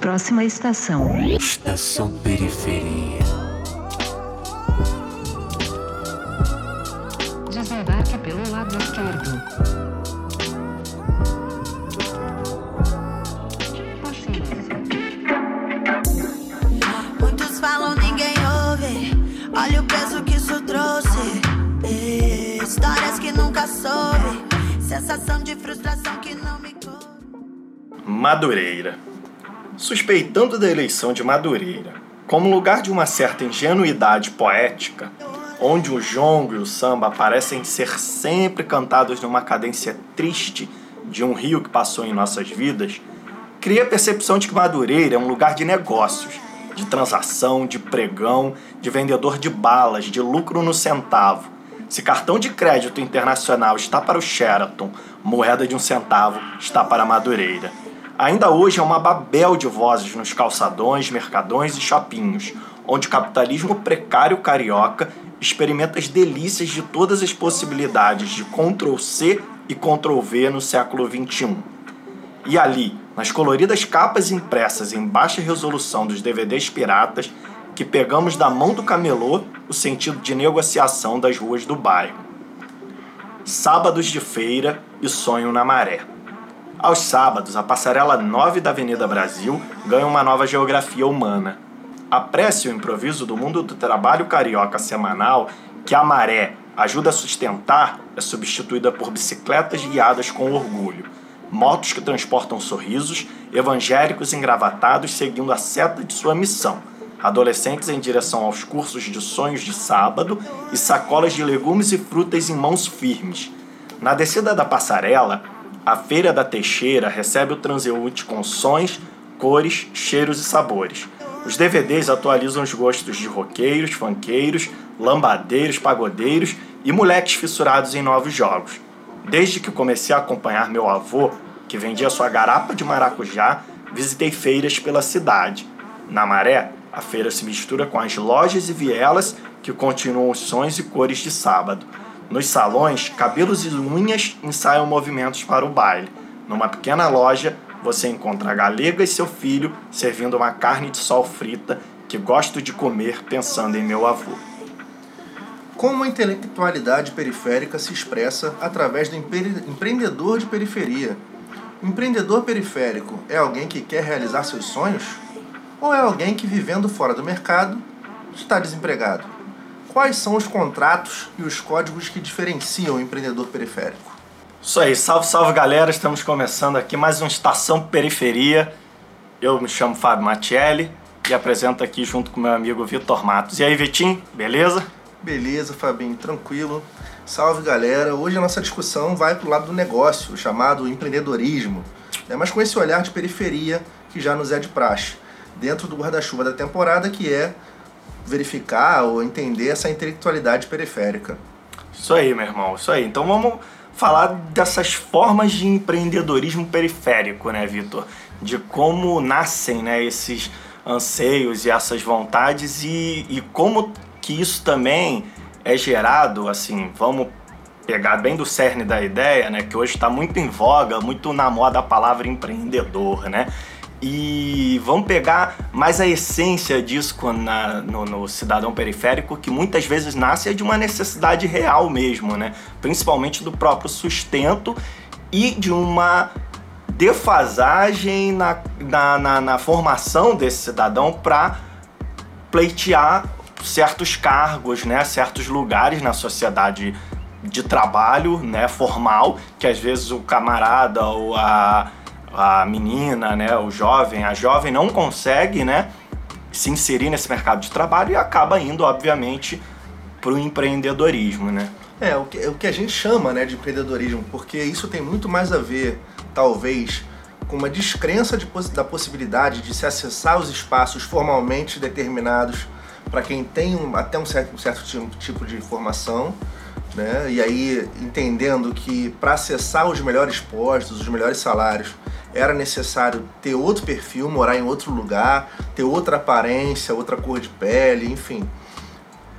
Próxima estação. Estação Periferia. Desembarque pelo lado esquerdo. Muitos falam, ninguém ouve. Olha o peso que isso trouxe. Histórias que nunca soube. Sensação de frustração que não me. Madureira. Suspeitando da eleição de Madureira como lugar de uma certa ingenuidade poética, onde o jongo e o samba parecem ser sempre cantados numa cadência triste de um rio que passou em nossas vidas, cria a percepção de que Madureira é um lugar de negócios, de transação, de pregão, de vendedor de balas, de lucro no centavo. Se cartão de crédito internacional está para o Sheraton, moeda de um centavo está para Madureira. Ainda hoje é uma babel de vozes nos calçadões, mercadões e shoppinhos, onde o capitalismo precário carioca experimenta as delícias de todas as possibilidades de Ctrl-C e Ctrl-V no século XXI. E ali, nas coloridas capas impressas em baixa resolução dos DVDs piratas, que pegamos da mão do camelô o sentido de negociação das ruas do bairro. Sábados de feira e sonho na maré. Aos sábados, a passarela 9 da Avenida Brasil ganha uma nova geografia humana. A prece e o improviso do mundo do trabalho carioca semanal, que a maré ajuda a sustentar, é substituída por bicicletas guiadas com orgulho, motos que transportam sorrisos, evangélicos engravatados seguindo a seta de sua missão, adolescentes em direção aos cursos de sonhos de sábado e sacolas de legumes e frutas em mãos firmes. Na descida da passarela, a Feira da Teixeira recebe o transeunte com sons, cores, cheiros e sabores. Os DVDs atualizam os gostos de roqueiros, funkeiros, lambadeiros, pagodeiros e moleques fissurados em novos jogos. Desde que comecei a acompanhar meu avô, que vendia sua garapa de maracujá, visitei feiras pela cidade. Na Maré, a feira se mistura com as lojas e vielas que continuam os sons e cores de sábado. Nos salões, cabelos e unhas ensaiam movimentos para o baile. Numa pequena loja, você encontra a galega e seu filho servindo uma carne de sol frita que gosto de comer pensando em meu avô. Como a intelectualidade periférica se expressa através do empre- empreendedor de periferia? O empreendedor periférico é alguém que quer realizar seus sonhos? Ou é alguém que, vivendo fora do mercado, está desempregado? Quais são os contratos e os códigos que diferenciam o empreendedor periférico? Isso aí, salve, salve galera, estamos começando aqui mais uma Estação Periferia. Eu me chamo Fábio Matielli e apresento aqui junto com meu amigo Vitor Matos. E aí, Vitinho, beleza? Beleza, Fabinho, tranquilo. Salve galera. Hoje a nossa discussão vai para o lado do negócio, chamado empreendedorismo, né? mas com esse olhar de periferia que já nos é de praxe, dentro do guarda-chuva da temporada, que é verificar ou entender essa intelectualidade periférica. Isso aí, meu irmão, isso aí. Então vamos falar dessas formas de empreendedorismo periférico, né, Vitor? De como nascem né, esses anseios e essas vontades e, e como que isso também é gerado, assim, vamos pegar bem do cerne da ideia, né, que hoje está muito em voga, muito na moda a palavra empreendedor, né? E vamos pegar mais a essência disso na- no, no cidadão periférico, que muitas vezes nasce de uma necessidade real mesmo, né? Principalmente do próprio sustento e de uma defasagem na, na, na, na formação desse cidadão para pleitear certos cargos, né, certos lugares na sociedade de trabalho, né, formal, que às vezes o camarada ou a, a menina, né, o jovem, a jovem não consegue, né, se inserir nesse mercado de trabalho e acaba indo, obviamente, para o empreendedorismo, né? É, o que, o que a gente chama né, de empreendedorismo, porque isso tem muito mais a ver, talvez, com uma descrença de da possibilidade de se acessar os espaços formalmente determinados para quem tem um- até um certo, um certo ti- tipo de formação, né? e aí entendendo que para acessar os melhores postos, os melhores salários, era necessário ter outro perfil, morar em outro lugar, ter outra aparência, outra cor de pele, enfim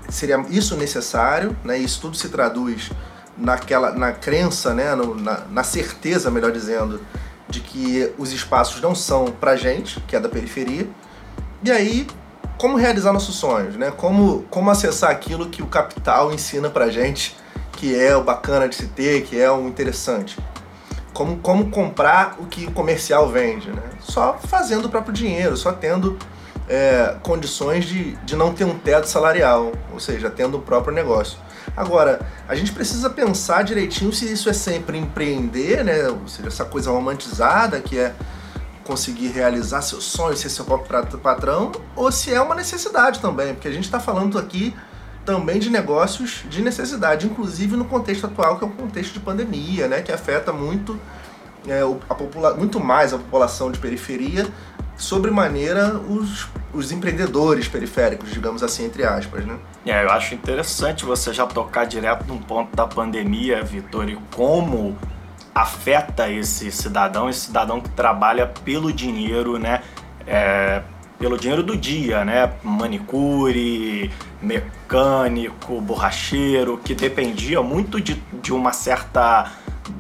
seria isso necessário, né? Isso tudo se traduz naquela, na crença, né? No- na, na certeza, melhor dizendo, de que os espaços não são pra gente, que é da periferia. E aí, como realizar nossos sonhos, né? Como, como acessar aquilo que o capital ensina pra gente, que é o bacana de se ter, que é o interessante. Como, como comprar o que o comercial vende, né? Só fazendo o próprio dinheiro, só tendo é, condições de, de não ter um teto salarial, ou seja, tendo o próprio negócio. Agora, a gente precisa pensar direitinho se isso é sempre empreender, né? Ou seja, essa coisa romantizada que é conseguir realizar seus sonhos, ser seu próprio patrão, ou se é uma necessidade também, porque a gente está falando aqui também de negócios de necessidade, inclusive no contexto atual, que é um contexto de pandemia, né? Que afeta muito, é, a popula muito mais a população de periferia, sobremaneira os, os empreendedores periféricos, digamos assim, entre aspas, né? É, eu acho interessante você já tocar direto num ponto da pandemia, Vitor, e como afeta esse cidadão, esse cidadão que trabalha pelo dinheiro, né? É, pelo dinheiro do dia, né? Manicure, mecânico, borracheiro, que dependia muito de, de uma certa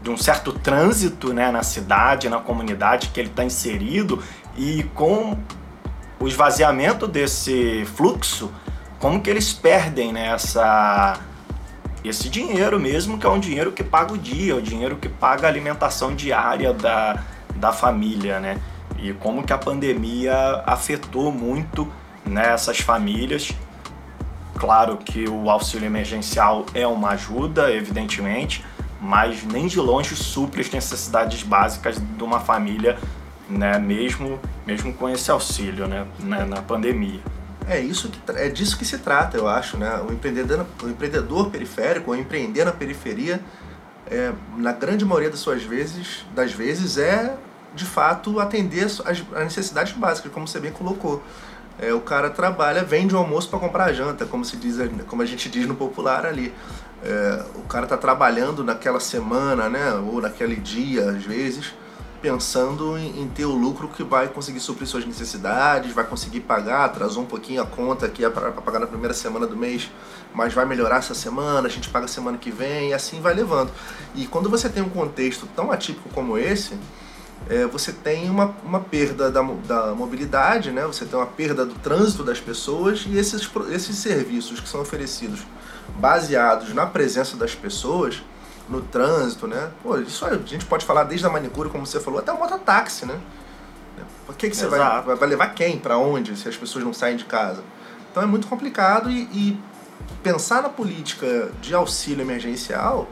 de um certo trânsito né, na cidade, na comunidade que ele está inserido e com o esvaziamento desse fluxo, como que eles perdem né, esse dinheiro mesmo, que é um dinheiro que paga o dia, o dinheiro que paga a alimentação diária da, da família, né? E como que a pandemia afetou muito nessas né, famílias. Claro que o auxílio emergencial é uma ajuda, evidentemente, mas nem de longe supre as necessidades básicas de uma família né? Mesmo, mesmo com esse auxílio, né? Na, na pandemia. É isso que é disso que se trata, eu acho, né? O empreendedor, o empreendedor periférico, o empreender na periferia, é, na grande maioria das suas vezes, das vezes é de fato atender as, necessidades básicas, como você bem colocou. É, o cara trabalha, vende o almoço para comprar a janta, como se diz, como a gente diz no popular ali. É, o cara está trabalhando naquela semana, né, ou naquele dia, às vezes, pensando em, em, ter o lucro que vai conseguir suprir suas necessidades, vai conseguir pagar, atrasou um pouquinho a conta que é para pagar na primeira semana do mês, mas vai melhorar essa semana, a gente paga semana que vem e assim vai levando. E quando você tem um contexto tão atípico como esse, é, você tem uma, uma perda da, da mobilidade, né? você tem uma perda do trânsito das pessoas e esses, esses serviços que são oferecidos baseados na presença das pessoas no trânsito, né? Pô, isso a gente pode falar desde a manicure, como você falou, até o mototáxi, né? Por que, que você vai, vai levar quem para onde se as pessoas não saem de casa? Então é muito complicado e, e pensar na política de auxílio emergencial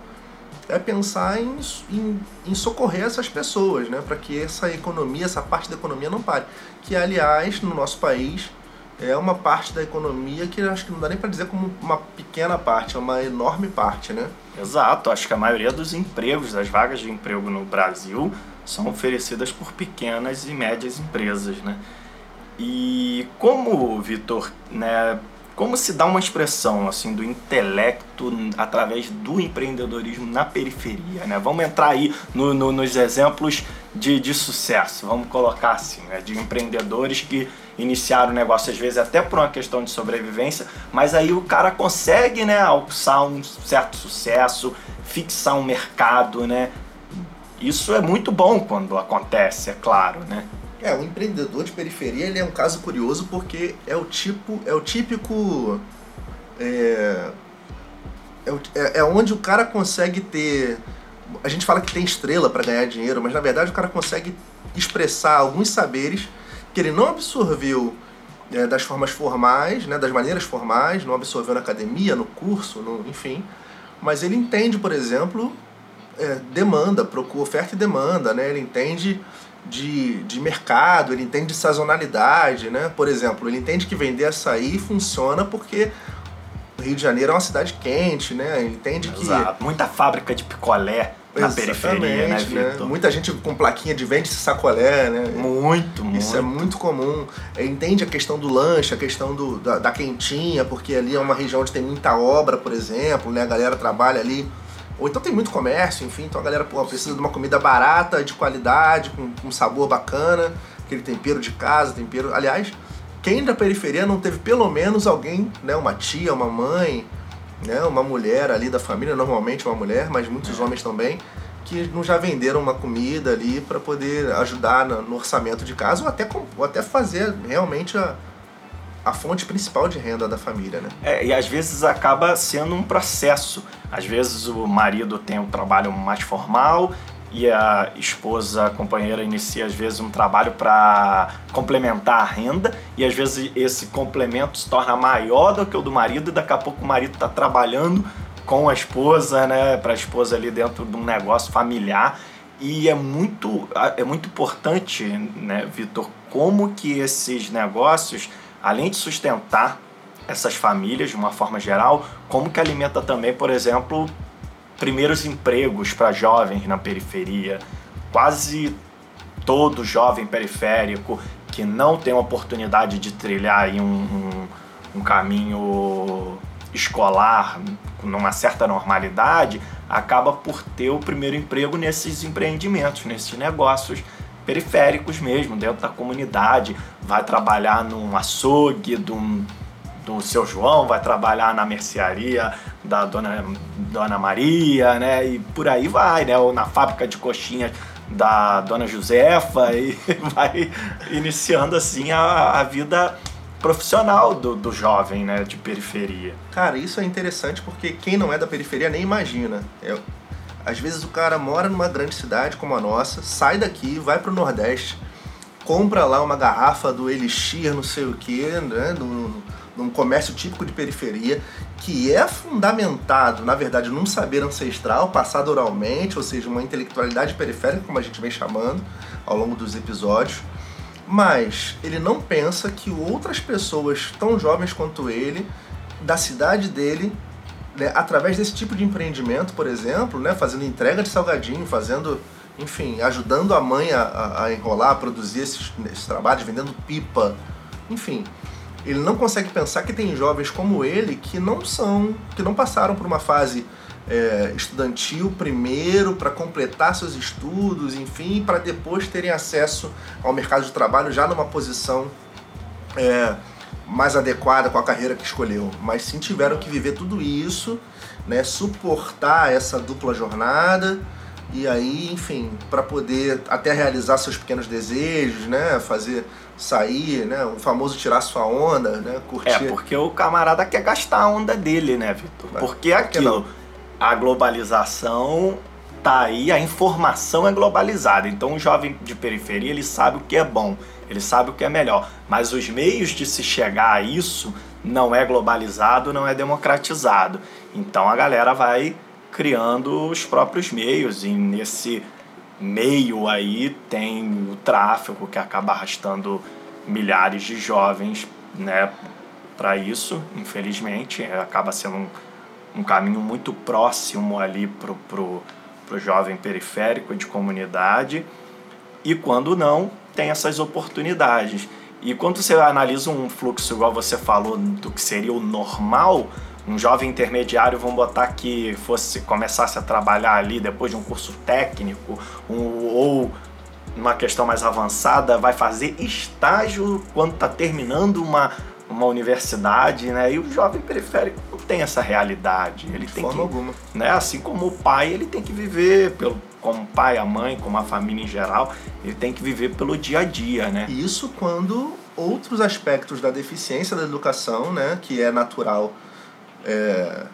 é pensar em, em, em socorrer essas pessoas, né? Para que essa economia, essa parte da economia não pare. Que, aliás, no nosso país é uma parte da economia que acho que não dá nem para dizer como uma pequena parte, é uma enorme parte, né? Exato, acho que a maioria dos empregos, das vagas de emprego no Brasil, são oferecidas por pequenas e médias empresas, né? E como, Vitor, né, como se dá uma expressão assim do intelecto através do empreendedorismo na periferia, né? Vamos entrar aí no, no, nos exemplos de, de sucesso, vamos colocar assim, né? de empreendedores que iniciaram o negócio às vezes até por uma questão de sobrevivência, mas aí o cara consegue, né, alçar um certo sucesso, fixar um mercado, né? Isso é muito bom quando acontece, é claro, né? É, o empreendedor de periferia ele é um caso curioso porque é o tipo, é o típico. É, é, é onde o cara consegue ter. A gente fala que tem estrela para ganhar dinheiro, mas na verdade o cara consegue expressar alguns saberes que ele não absorveu é, das formas formais, né, das maneiras formais, não absorveu na academia, no curso, no, enfim, mas ele entende, por exemplo, é, demanda, procura oferta e demanda, né? Ele entende de, de mercado, ele entende de sazonalidade, né? Por exemplo, ele entende que vender açaí funciona porque o Rio de Janeiro é uma cidade quente, né? Ele entende Exato. que... Muita fábrica de picolé na Exatamente, periferia, né? Né? Muita gente com plaquinha de vende sacolé, né? Muito, muito. Isso é muito comum. Entende a questão do lanche, a questão do, da, da quentinha, porque ali é uma região onde tem muita obra, por exemplo, né? A galera trabalha ali ou então tem muito comércio, enfim, então a galera pô, precisa de uma comida barata, de qualidade, com, com sabor bacana, aquele tempero de casa, tempero. Aliás, quem da periferia não teve pelo menos alguém, né, uma tia, uma mãe, né, uma mulher ali da família, normalmente uma mulher, mas muitos é. homens também, que não já venderam uma comida ali para poder ajudar no, no, orçamento de casa ou até, ou até fazer realmente a, a fonte principal de renda da família, né? É, e às vezes acaba sendo um processo. Às vezes o marido tem um trabalho mais formal e a esposa, a companheira, inicia às vezes um trabalho para complementar a renda e às vezes esse complemento se torna maior do que o do marido e daqui a pouco o marido está trabalhando com a esposa, né, para a esposa ali dentro de um negócio familiar e é muito é muito importante, né, Vitor, como que esses negócios, além de sustentar essas famílias de uma forma geral, como que alimenta também, por exemplo, primeiros empregos para jovens na periferia. Quase todo jovem periférico que não tem a oportunidade de trilhar um, um, um caminho escolar numa certa normalidade, acaba por ter o primeiro emprego nesses empreendimentos, nesses negócios periféricos mesmo, dentro da comunidade. Vai trabalhar num açougue, um, do seu João, vai trabalhar na mercearia da dona, dona Maria, né? E por aí vai, né? Ou na fábrica de coxinhas da dona Josefa e vai iniciando assim a, a vida profissional do, do jovem, né, de periferia. Cara, isso é interessante porque quem não é da periferia nem imagina. É, às vezes o cara mora numa grande cidade como a nossa, sai daqui, vai pro Nordeste, compra lá uma garrafa do Elixir, não sei o que, né, no, num comércio típico de periferia, que é fundamentado, na verdade, num saber ancestral, passado oralmente, ou seja, uma intelectualidade periférica, como a gente vem chamando ao longo dos episódios, mas ele não pensa que outras pessoas tão jovens quanto ele, da cidade dele, né, através desse tipo de empreendimento, por exemplo, né, fazendo entrega de salgadinho, fazendo, enfim, ajudando a mãe a, a enrolar, a produzir esses, esses trabalhos, vendendo pipa, enfim, ele não consegue pensar que tem jovens como ele que não são, que não passaram por uma fase é, estudantil primeiro para completar seus estudos, enfim, para depois terem acesso ao mercado de trabalho já numa posição é, mais adequada com a carreira que escolheu. Mas sim tiveram que viver tudo isso, né, suportar essa dupla jornada e aí, enfim, para poder até realizar seus pequenos desejos, né, fazer sair, né? O famoso tirar sua onda, né? Curtir. É, porque o camarada quer gastar a onda dele, né, Vitor? Porque aquilo, a globalização tá aí, a informação é globalizada. Então o jovem de periferia, ele sabe o que é bom, ele sabe o que é melhor. Mas os meios de se chegar a isso não é globalizado, não é democratizado. Então a galera vai criando os próprios meios e nesse meio aí tem o tráfico que acaba arrastando milhares de jovens né, para isso, infelizmente. É, acaba sendo um, um caminho muito próximo ali para o jovem periférico de comunidade. E quando não, tem essas oportunidades. E quando você analisa um fluxo, igual você falou, do que seria o normal, um jovem intermediário, vamos botar que fosse começasse a trabalhar ali depois de um curso técnico, um, ou uma questão mais avançada, vai fazer estágio quando está terminando uma, uma universidade, né? E o jovem periférico tem essa realidade. Ele de tem forma que, alguma. né? Assim como o pai, ele tem que viver pelo como pai, a mãe, como a família em geral, ele tem que viver pelo dia a dia, né? Isso quando outros aspectos da deficiência da educação, né, que é natural é,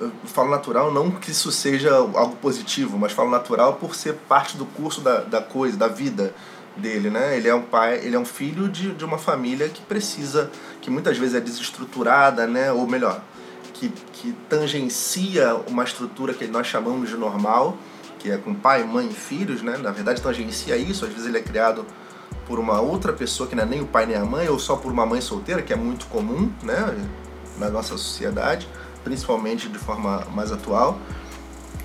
eu falo natural não que isso seja algo positivo, mas falo natural por ser parte do curso da, da coisa, da vida dele, né? Ele é um pai, ele é um filho de, de uma família que precisa, que muitas vezes é desestruturada, né? Ou melhor, que, que tangencia uma estrutura que nós chamamos de normal, que é com pai, mãe e filhos, né? Na verdade tangencia isso, às vezes ele é criado por uma outra pessoa que não é nem o pai nem a mãe, ou só por uma mãe solteira, que é muito comum, né? na nossa sociedade, principalmente de forma mais atual.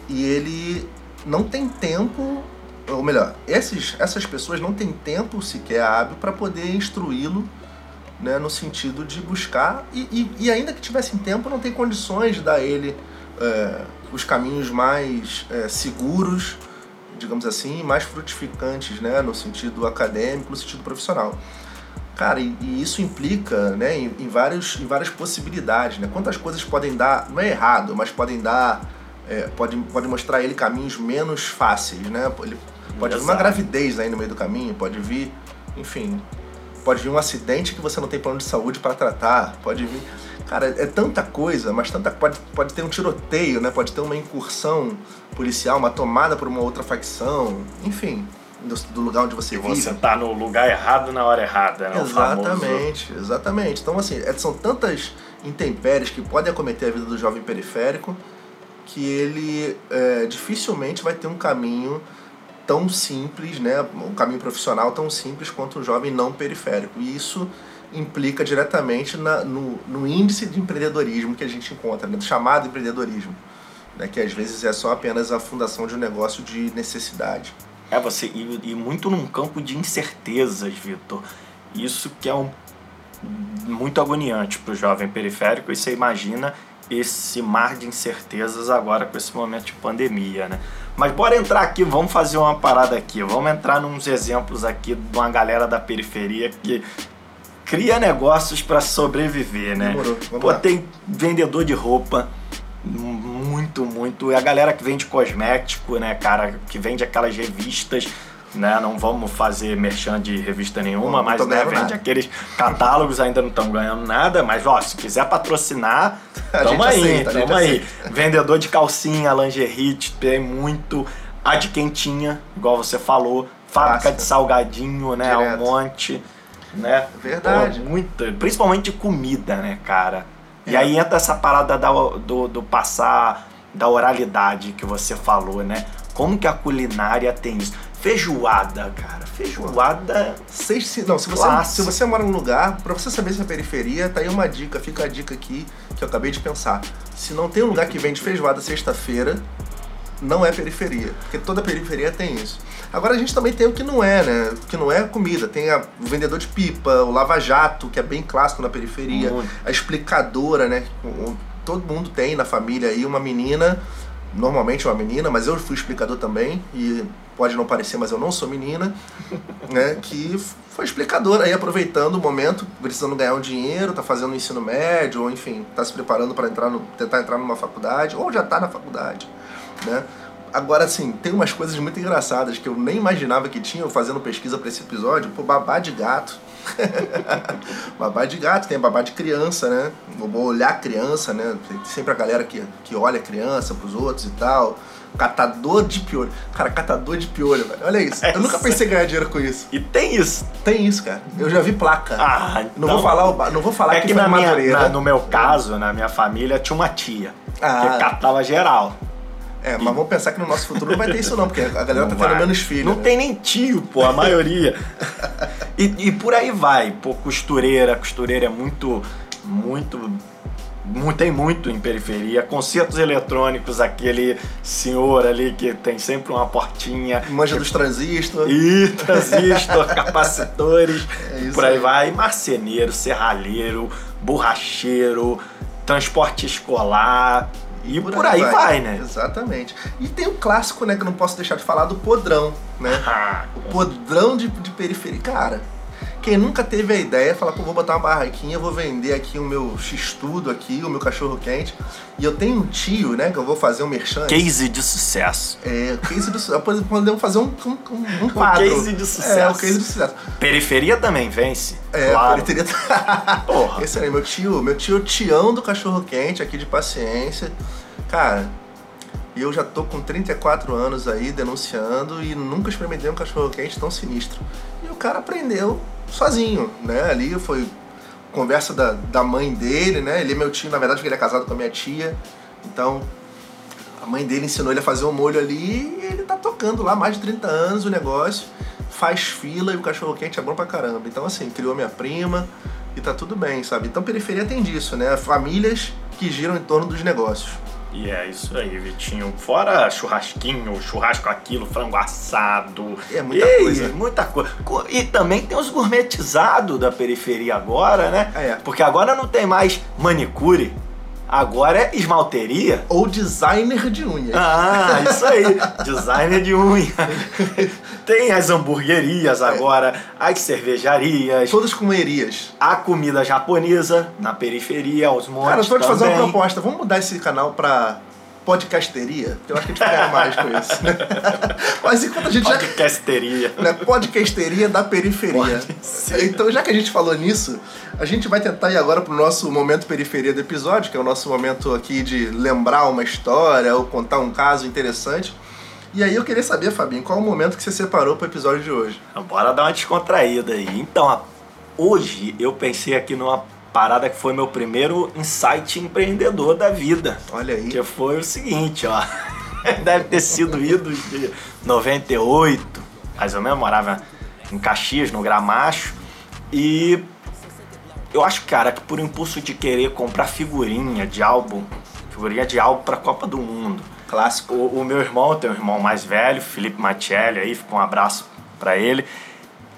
E ele não tem tempo, ou melhor, esses, essas pessoas não têm tempo sequer hábil para poder instruí-lo né, no sentido de buscar, e, e, e, ainda que tivessem tempo, não tem condições de dar ele é, os caminhos mais é, seguros, digamos assim, mais frutificantes né, no sentido acadêmico, no sentido profissional. Cara, e, e, isso implica né, em, em, vários, em várias possibilidades. Né? Quantas coisas podem dar, não é errado, mas podem dar é, pode, pode mostrar a ele caminhos menos fáceis, né? Ele pode vir uma gravidez aí no meio do caminho, pode vir, enfim, pode vir um acidente que você não tem plano de saúde para tratar, pode vir. Cara, é tanta coisa, mas tanta pode, pode ter um tiroteio, né? Pode ter uma incursão policial, uma tomada por uma outra facção, enfim, do, do lugar onde você E vive. você tá no lugar errado na hora errada, né? Exatamente, exatamente. Então, assim, é- são tantas intempéries que podem acometer a vida do jovem periférico que ele é, dificilmente vai ter um caminho tão simples, né? Um caminho profissional tão simples quanto um jovem não periférico. E isso implica diretamente na- no, no índice de empreendedorismo que a gente encontra, né? do chamado empreendedorismo, né? que às vezes é só apenas a fundação de um negócio de necessidade. É, você. E, e muito num campo de incertezas, Vitor. Isso que é um, muito agoniante para o jovem periférico. E você imagina esse mar de incertezas agora com esse momento de pandemia, né? Mas bora entrar aqui, vamos fazer uma parada aqui. Vamos entrar nos exemplos aqui de uma galera da periferia que cria negócios para sobreviver, né? Demorou, vamos Pô, lá. tem vendedor de roupa, muito, muito. E a galera que vende cosmético, né, cara, que vende aquelas revistas, né? Não vamos fazer merchan de revista nenhuma, mas né, vende nada. aqueles catálogos, ainda não estão ganhando nada, mas ó, se quiser patrocinar, A tamo aí, aceita, tamo aí. Vendedor de calcinha, lingerie, tem muito. A de quentinha, igual você falou, fábrica de salgadinho, né? Direto. Um monte, né? Verdade. Pô, muita, principalmente comida, né, cara? E É. aí entra essa parada da, do, do passar da oralidade que você falou, né? Como que a culinária tem isso? Feijoada, cara. Feijoada. Seis, se, não, se você, se você mora num lugar, pra você saber se é periferia, tá aí uma dica, fica a dica aqui que eu acabei de pensar. Se não tem um lugar que vende feijoada sexta-feira, não é periferia, porque toda periferia tem isso. Agora a gente também tem o que não é, né? O que não é comida. Tem a- o vendedor de pipa, o lava-jato, que é bem clássico na periferia, Muito. a explicadora, né? Todo mundo tem na família aí uma menina, normalmente uma menina, mas eu fui explicador também, e pode não parecer, mas eu não sou menina, né? Que foi explicadora aí, aproveitando o momento, precisando ganhar um dinheiro, tá fazendo o ensino médio, ou enfim, tá se preparando para entrar no, tentar entrar numa faculdade, ou já tá na faculdade, né? Agora, assim, tem umas coisas muito engraçadas que eu nem imaginava que tinha, fazendo pesquisa para esse episódio, pô, babá de gato. babá de gato, tem babá de criança, né? Vou olhar criança, né? Tem sempre a galera que, que olha criança pros outros e tal. Catador de piolho. Cara, catador de piolho, velho. Olha isso. Eu nunca pensei em ganhar dinheiro com isso. E tem isso. Tem isso, cara. Eu já vi placa. Ah, não então- vou falar, o ba- não vou falar é que, que na minha, Madureira. na- no meu caso, na minha família, tinha uma tia Ah. que catava geral. É, mas vamos pensar que no nosso futuro não vai ter isso não, porque a galera Não tá vai. tendo menos filhos. Não né? tem nem tio, pô, a maioria. e, e por aí vai. Pô, costureira, costureira é muito, muito, mu- tem muito em periferia. Concertos eletrônicos, aquele senhor ali que tem sempre uma portinha. Manja dos transistores. E transistor, capacitores, É por aí aí. vai. Marceneiro, serralheiro, borracheiro, transporte escolar. E por, aí vai, né? Exatamente. E tem o clássico, né, que eu não posso deixar de falar do podrão, né? Ah, O podrão de, de periferia. Cara, quem nunca teve a ideia, falar, pô, vou botar uma barraquinha, vou vender aqui o meu x-tudo aqui, o meu cachorro quente. E eu tenho um tio, né, que eu vou fazer um merchan. case de sucesso. É, case do sucesso. Podemos fazer um, um, um, um quadro. case de sucesso. É, o case do sucesso. Periferia também vence. É, claro. ele teria. Porra. Esse aí, meu tio, meu tio Tião do Cachorro Quente aqui de paciência. Cara, eu já tô com 34 anos aí denunciando e nunca experimentei um cachorro quente tão sinistro. E o cara aprendeu sozinho, né? Ali foi conversa da, da mãe dele, né? Ele é meu tio, na verdade, porque ele é casado com a minha tia. Então, a mãe dele ensinou ele a fazer um molho ali e ele tá tocando lá mais de 30 anos o negócio, faz fila e o cachorro quente é bom pra caramba. Então, assim, criou minha prima e tá tudo bem, sabe? Então, periferia tem disso, né? Famílias que giram em torno dos negócios. E é isso aí, Vitinho. Fora churrasquinho, churrasco aquilo, frango assado. É muita Ei, coisa. Muita coisa. E também tem os gourmetizados da periferia agora, né? É. Porque agora não tem mais manicure, agora é esmalteria. Ou designer de unha. Ah, isso aí. Designer de unha. Tem as hamburguerias agora, as cervejarias, Todas com erias. a comida japonesa na periferia, aos montes Cara, eu tô te fazer uma proposta. Vamos mudar esse canal pra podcasteria, eu acho que a gente ganha mais com isso. Né? Mas enquanto a gente já. Podcasteria. Né, podcasteria da periferia. Então, já que a gente falou nisso, a gente vai tentar ir agora pro nosso momento periferia do episódio, que é o nosso momento aqui de lembrar uma história ou contar um caso interessante. E aí eu queria saber, Fabinho, qual é o momento que você separou pro episódio de hoje? Bora dar uma descontraída aí. Então, hoje eu pensei aqui numa parada que foi meu primeiro insight empreendedor da vida. Olha aí. Que foi o seguinte, ó. Deve ter sido ido de 98, mais ou menos, morava em Caxias, no Gramacho. E eu acho, cara, que por impulso de querer comprar figurinha de álbum, figurinha de álbum pra Copa do Mundo. Clássico. O, o meu irmão, tem um irmão mais velho, Felipe Machelli, aí fica um abraço pra ele.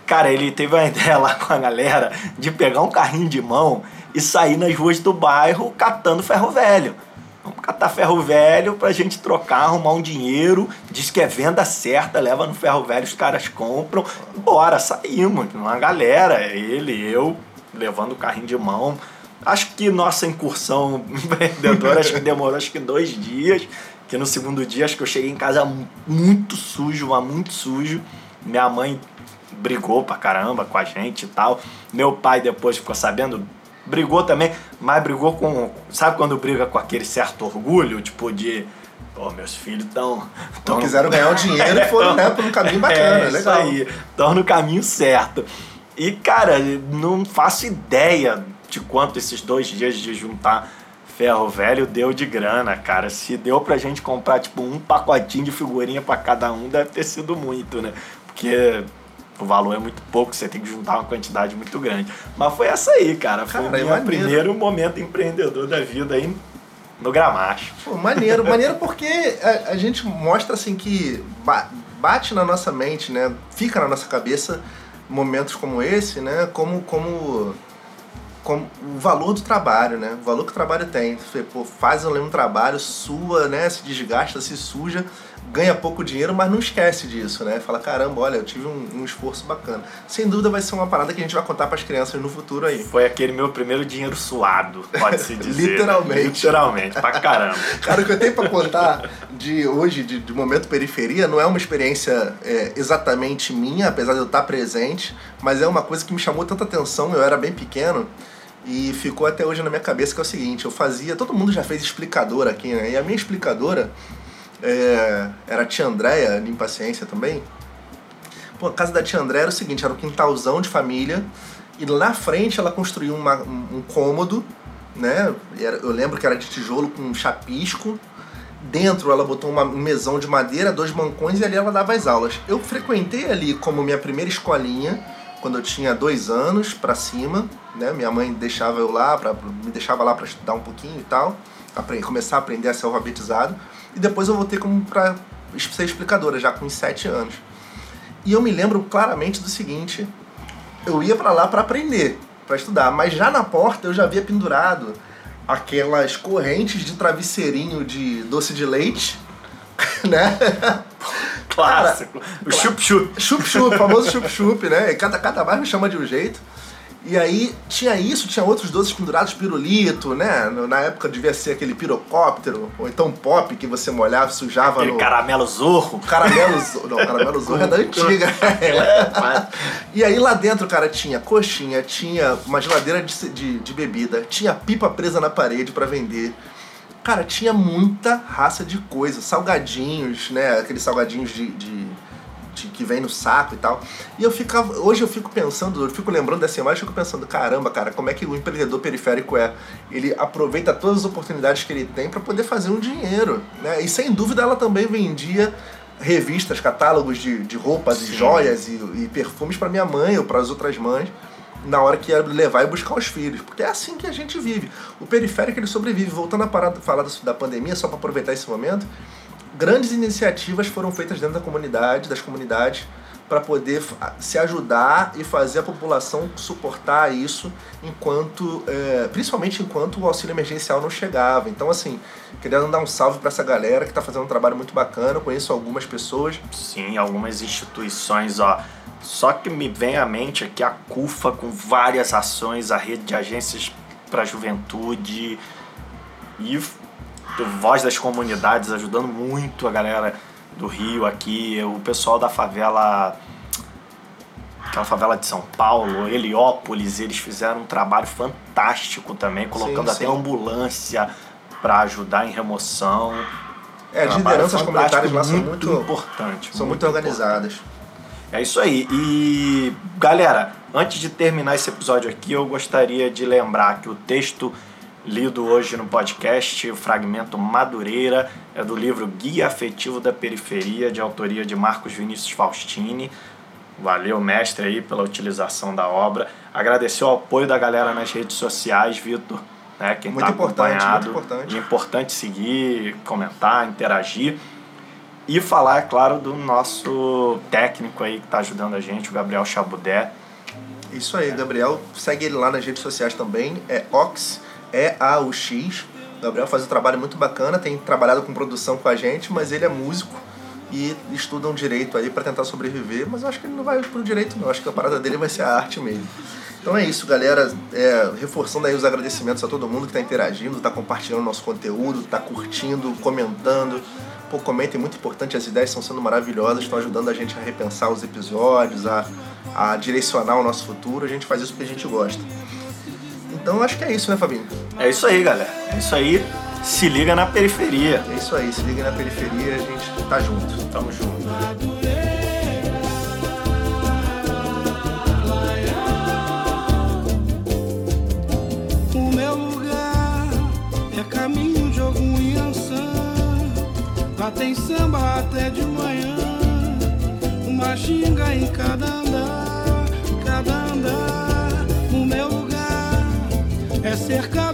Cara, ele teve uma ideia lá com a galera de pegar um carrinho de mão e sair nas ruas do bairro catando ferro velho. Vamos catar ferro velho pra gente trocar, arrumar um dinheiro. Diz que é venda certa, leva no ferro velho, os caras compram. Bora, saímos. Uma galera, ele, eu, levando o carrinho de mão. Acho que nossa incursão empreendedora acho que demorou acho que dois dias. Que no segundo dia acho que eu cheguei em casa muito sujo, mas muito sujo. Minha mãe brigou pra caramba com a gente e tal. Meu pai depois ficou sabendo, brigou também, mas brigou com. Sabe quando briga com aquele certo orgulho? Tipo de. Pô, meus filhos estão. Não quiseram ganhar o dinheiro e foram né, por um caminho bacana, é, isso legal. aí. Estão no caminho certo. E, cara, não faço ideia de quanto esses dois dias de juntar ferro velho deu de grana, cara. Se deu pra gente comprar, tipo, um pacotinho de figurinha pra cada um, deve ter sido muito, né? Porque o valor é muito pouco, você tem que juntar uma quantidade muito grande. Mas foi essa aí, cara. Foi o é meu primeiro momento empreendedor da vida aí no Gramacho. Pô, maneiro, maneiro porque a, a gente mostra assim que ba- bate na nossa mente, né? Fica na nossa cabeça momentos como esse, né? Como, como, como o valor do trabalho, né? O valor que o trabalho tem. Você pô, faz ali um trabalho, sua, né? Se desgasta, se suja, ganha pouco dinheiro, mas não esquece disso, né? Fala, caramba, olha, eu tive um, um esforço bacana. Sem dúvida vai ser uma parada que a gente vai contar para as crianças no futuro aí. Foi aquele meu primeiro dinheiro suado, pode-se dizer. né? Literalmente. Literalmente, pra caramba. Cara, o que eu tenho pra contar de hoje, de, de momento periferia, não é uma experiência é, exatamente minha, apesar de eu estar presente, mas é uma coisa que me chamou tanta atenção. Eu era bem pequeno e ficou até hoje na minha cabeça que é o seguinte: eu fazia. Todo mundo já fez explicadora aqui, né? E a minha explicadora é, era a tia Andréia, de Impaciência também. Pô, a casa da tia André era o seguinte, era um quintalzão de família, e na frente ela construiu uma- um, um cômodo, né? Eu lembro que era de tijolo com um chapisco. Dentro ela botou uma- um mesão de madeira, dois bancões, e ali ela dava as aulas. Eu frequentei ali como minha primeira escolinha, quando eu tinha dois anos pra cima, né? Minha mãe deixava eu lá, pra, me deixava lá pra estudar um pouquinho e tal, começar a aprender a ser alfabetizado. E depois eu voltei como pra ser explicadora, já com uns sete anos. E eu me lembro claramente do seguinte: eu ia pra lá pra aprender, pra estudar, mas já na porta eu já havia pendurado aquelas correntes de travesseirinho de doce de leite, né? Clássico. o chup-chup. Chup-chup, famoso chup-chup, né? Cada, cada bairro chama de um jeito. E aí tinha isso, tinha outros doces pendurados, pirulito, né? Na época devia ser aquele pirocóptero, ou então pop que você molhava, sujava Aquele no... caramelo zorro. Caramelo Zorro. Não, caramelo Zorro é da antiga. E aí lá dentro, cara, tinha coxinha, tinha uma geladeira de, de, de bebida, tinha pipa presa na parede pra vender. Cara, tinha muita raça de coisa. Salgadinhos, né? Aqueles salgadinhos de- de- que vem no saco e tal. E eu ficava. Hoje eu fico pensando, eu fico lembrando dessa imagem, eu fico pensando, caramba, cara, como é que o empreendedor periférico é? Ele aproveita todas as oportunidades que ele tem pra poder fazer um dinheiro. Né? E sem dúvida ela também vendia revistas, catálogos de, de roupas e Sim. joias e, e perfumes pra minha mãe ou para as outras mães na hora que ia levar e buscar os filhos. Porque é assim que a gente vive. O periférico ele sobrevive. Voltando a parada, falar da, da pandemia, só para aproveitar esse momento, grandes iniciativas foram feitas dentro da comunidade, das comunidades, para poder se ajudar e fazer a população suportar isso enquanto, é, principalmente enquanto o auxílio emergencial não chegava. Então, assim, queria dar um salve para essa galera que está fazendo um trabalho muito bacana. Eu conheço algumas pessoas. Sim, algumas instituições, ó. Só que me vem à mente aqui a CUFA com várias ações, a rede de agências para juventude. E do Voz das Comunidades, ajudando muito a galera do Rio aqui, o pessoal da favela aquela favela de São Paulo, Heliópolis, eles fizeram um trabalho fantástico também, colocando Sim, até sim. ambulância para ajudar em remoção. É, as lideranças comunitárias lá são muito, importante, são muito organizadas. É isso aí. E galera, antes de terminar esse episódio aqui, eu gostaria de lembrar que o texto lido hoje no podcast, o fragmento Madureira, é do livro Guia Afetivo da Periferia, de autoria de Marcos Vinícius Faustini. Valeu, mestre, aí, pela utilização da obra. Agradecer o apoio da galera nas redes sociais, Vitor. Né, quem Muito tá importante, acompanhado. muito importante. É importante seguir, comentar, interagir. E falar, é claro, do nosso técnico aí que está ajudando a gente, o Gabriel Chabudé. Isso aí, Gabriel. Segue ele lá nas redes sociais também. É Ox, E-A-U-X. Gabriel faz um trabalho muito bacana, tem trabalhado com produção com a gente, mas ele é músico e estuda um direito aí para tentar sobreviver, mas eu acho que ele não vai pro direito não, acho que a parada dele vai ser a arte mesmo. Então é isso, galera. É, reforçando aí os agradecimentos a todo mundo que está interagindo, está compartilhando nosso conteúdo, está curtindo, comentando. Pô, comentem, muito importante, as ideias estão sendo maravilhosas, estão ajudando a gente a repensar os episódios, a, a direcionar o nosso futuro. A gente faz isso porque a gente gosta. Então acho que é isso, né, Fabinho? É isso aí, galera. É isso aí. Se liga na periferia. É isso aí, se liga na periferia, a gente tá junto. Tamo junto. O meu lugar é caminho de algum Iansã. Lá tem samba até de manhã. Uma xinga em cada andar, cada andar. O meu lugar é cercado.